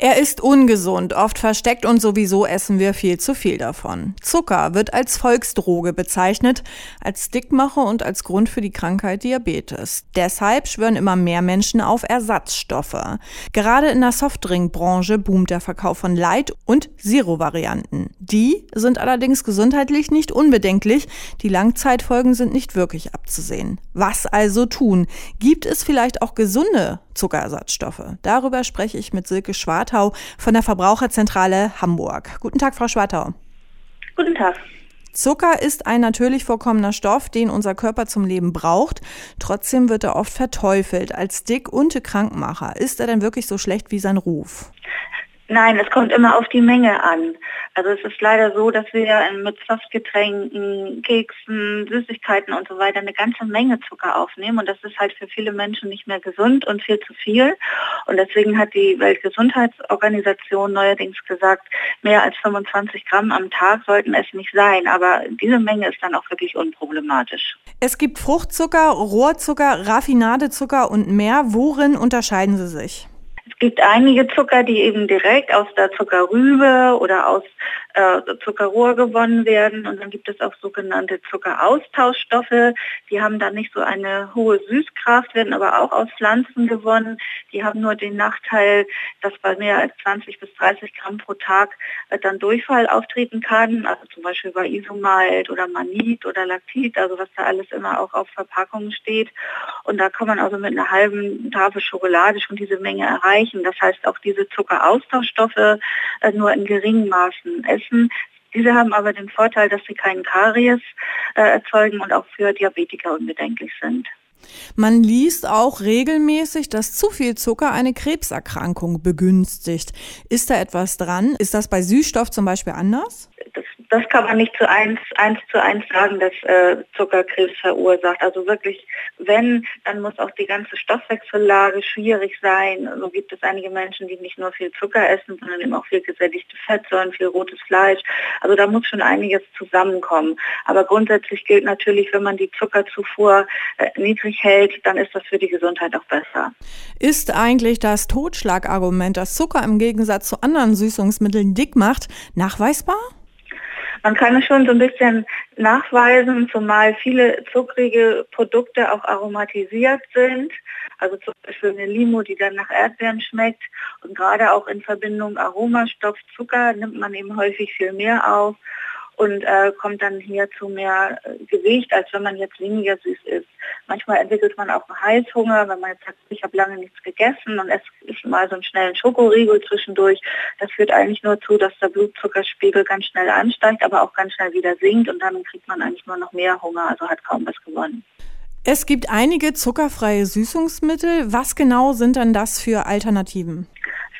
Er ist ungesund, oft versteckt und sowieso essen wir viel zu viel davon. Zucker wird als Volksdroge bezeichnet, als Dickmacher und als Grund für die Krankheit Diabetes. Deshalb schwören immer mehr Menschen auf Ersatzstoffe. Gerade in der Softdrinkbranche boomt der Verkauf von Light- und Zero-Varianten. Die sind allerdings gesundheitlich nicht unbedenklich. Die Langzeitfolgen sind nicht wirklich abzusehen. Was also tun? Gibt es vielleicht auch gesunde Zuckerersatzstoffe? Darüber spreche ich mit Silke Schwartau von der Verbraucherzentrale Hamburg. Guten Tag, Frau Schwartau. Guten Tag. Zucker ist ein natürlich vorkommender Stoff, den unser Körper zum Leben braucht. Trotzdem wird er oft verteufelt als dick und Krankmacher. Ist er denn wirklich so schlecht wie sein Ruf? Nein, es kommt immer auf die Menge an. Also es ist leider so, dass wir mit Softgetränken, Keksen, Süßigkeiten und so weiter eine ganze Menge Zucker aufnehmen und das ist halt für viele Menschen nicht mehr gesund und viel zu viel. Und deswegen hat die Weltgesundheitsorganisation neuerdings gesagt, mehr als 25 Gramm am Tag sollten es nicht sein. Aber diese Menge ist dann auch wirklich unproblematisch. Es gibt Fruchtzucker, Rohrzucker, Raffinadezucker und mehr. Worin unterscheiden sie sich? Es gibt einige Zucker, die eben direkt aus der Zuckerrübe oder aus äh, Zuckerrohr gewonnen werden. Und dann gibt es auch sogenannte Zuckeraustauschstoffe. Die haben dann nicht so eine hohe Süßkraft, werden aber auch aus Pflanzen gewonnen. Die haben nur den Nachteil, dass bei mehr als 20 bis 30 Gramm pro Tag äh, dann Durchfall auftreten kann. Also zum Beispiel bei Isomalt oder Manit oder Lactit, also was da alles immer auch auf Verpackungen steht. Und da kann man also mit einer halben Tafel Schokolade schon diese Menge erreichen. Das heißt auch diese Zuckeraustauschstoffe nur in geringen Maßen essen. Diese haben aber den Vorteil, dass sie keinen Karies äh, erzeugen und auch für Diabetiker unbedenklich sind. Man liest auch regelmäßig, dass zu viel Zucker eine Krebserkrankung begünstigt. Ist da etwas dran? Ist das bei Süßstoff zum Beispiel anders? Das kann man nicht zu eins, eins zu eins sagen, dass äh, Zuckerkrebs verursacht. Also wirklich, wenn, dann muss auch die ganze Stoffwechsellage schwierig sein. So gibt es einige Menschen, die nicht nur viel Zucker essen, sondern eben auch viel gesättigte Fettsäuren, viel rotes Fleisch. Also da muss schon einiges zusammenkommen. Aber grundsätzlich gilt natürlich, wenn man die Zuckerzufuhr äh, niedrig hält, dann ist das für die Gesundheit auch besser. Ist eigentlich das Totschlagargument, dass Zucker im Gegensatz zu anderen Süßungsmitteln dick macht, nachweisbar? Man kann es schon so ein bisschen nachweisen, zumal viele zuckrige Produkte auch aromatisiert sind. Also zum Beispiel eine Limo, die dann nach Erdbeeren schmeckt. Und gerade auch in Verbindung Aromastoff, Zucker nimmt man eben häufig viel mehr auf und äh, kommt dann hier zu mehr Gewicht, als wenn man jetzt weniger süß isst. Manchmal entwickelt man auch einen Heißhunger, wenn man jetzt sagt, ich habe lange nichts gegessen und es ist mal so einen schnellen Schokoriegel zwischendurch. Das führt eigentlich nur zu, dass der Blutzuckerspiegel ganz schnell ansteigt, aber auch ganz schnell wieder sinkt und dann kriegt man eigentlich nur noch mehr Hunger, also hat kaum was gewonnen. Es gibt einige zuckerfreie Süßungsmittel. Was genau sind denn das für Alternativen?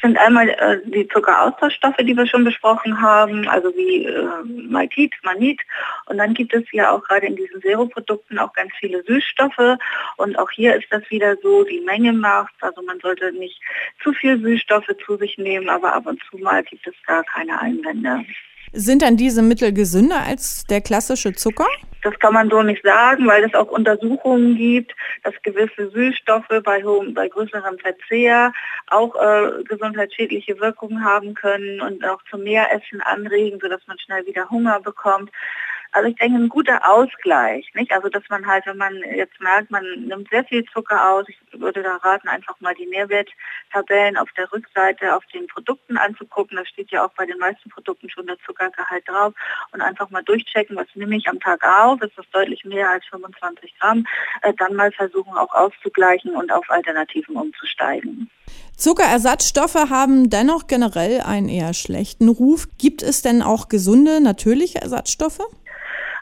Sind einmal äh, die Zuckeraustauschstoffe, die wir schon besprochen haben, also wie äh, Maltit, Manit. Und dann gibt es ja auch gerade in diesen Seroprodukten auch ganz viele Süßstoffe. Und auch hier ist das wieder so, die Menge macht. Also man sollte nicht zu viel Süßstoffe zu sich nehmen, aber ab und zu mal gibt es da keine Einwände. Sind dann diese Mittel gesünder als der klassische Zucker? Das kann man so nicht sagen, weil es auch Untersuchungen gibt, dass gewisse Süßstoffe bei, hohem, bei größerem Verzehr auch äh, gesundheitsschädliche Wirkungen haben können und auch zum Mehressen anregen, sodass man schnell wieder Hunger bekommt. Also ich denke, ein guter Ausgleich, nicht? Also dass man halt, wenn man jetzt merkt, man nimmt sehr viel Zucker aus, ich würde da raten, einfach mal die Nährwerttabellen auf der Rückseite auf den Produkten anzugucken. Da steht ja auch bei den meisten Produkten schon der Zuckergehalt drauf und einfach mal durchchecken, was nehme ich am Tag auf, ist das deutlich mehr als 25 Gramm, äh, dann mal versuchen auch auszugleichen und auf Alternativen umzusteigen. Zuckerersatzstoffe haben dennoch generell einen eher schlechten Ruf. Gibt es denn auch gesunde, natürliche Ersatzstoffe?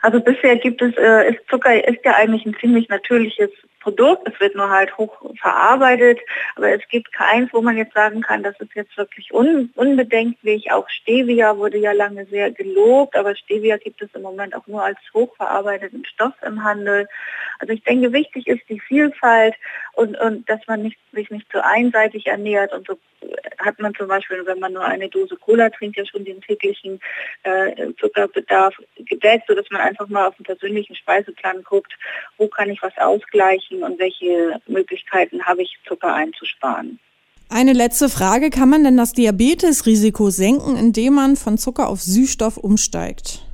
Also bisher gibt es, äh, ist Zucker ist ja eigentlich ein ziemlich natürliches Produkt. Es wird nur halt hoch verarbeitet, aber es gibt keins, wo man jetzt sagen kann, das ist jetzt wirklich un unbedenklich. Auch Stevia wurde ja lange sehr gelobt, aber Stevia gibt es im Moment auch nur als hochverarbeiteten Stoff im Handel. Also ich denke, wichtig ist die Vielfalt und, und dass man nicht, sich nicht zu einseitig ernährt und so hat man zum Beispiel, wenn man nur eine Dose Cola trinkt, ja schon den täglichen äh, Zuckerbedarf gedeckt, sodass man einfach mal auf den persönlichen Speiseplan guckt, wo kann ich was ausgleichen und welche Möglichkeiten habe ich, Zucker einzusparen. Eine letzte Frage, kann man denn das Diabetesrisiko senken, indem man von Zucker auf Süßstoff umsteigt?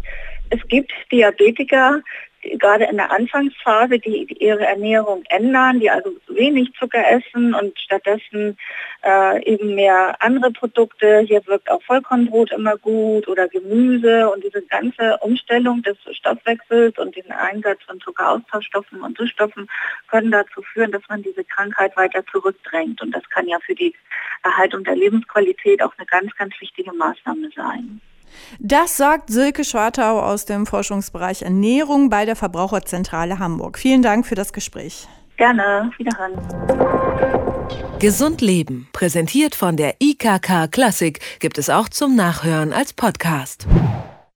Es gibt Diabetiker, gerade in der Anfangsphase, die, ihre Ernährung ändern, die also wenig Zucker essen und stattdessen äh, eben mehr andere Produkte. Hier wirkt auch Vollkornbrot immer gut oder Gemüse und diese ganze Umstellung des Stoffwechsels und den Einsatz von Zuckeraustauschstoffen und Süßstoffen können dazu führen, dass man diese Krankheit weiter zurückdrängt. Und das kann ja für die Erhaltung der Lebensqualität auch eine ganz, ganz wichtige Maßnahme sein. Das sagt Silke Schwartau aus dem Forschungsbereich Ernährung bei der Verbraucherzentrale Hamburg. Vielen Dank für das Gespräch. Gerne, wiederhören. Gesund Leben, präsentiert von der IKK Klassik, gibt es auch zum Nachhören als Podcast.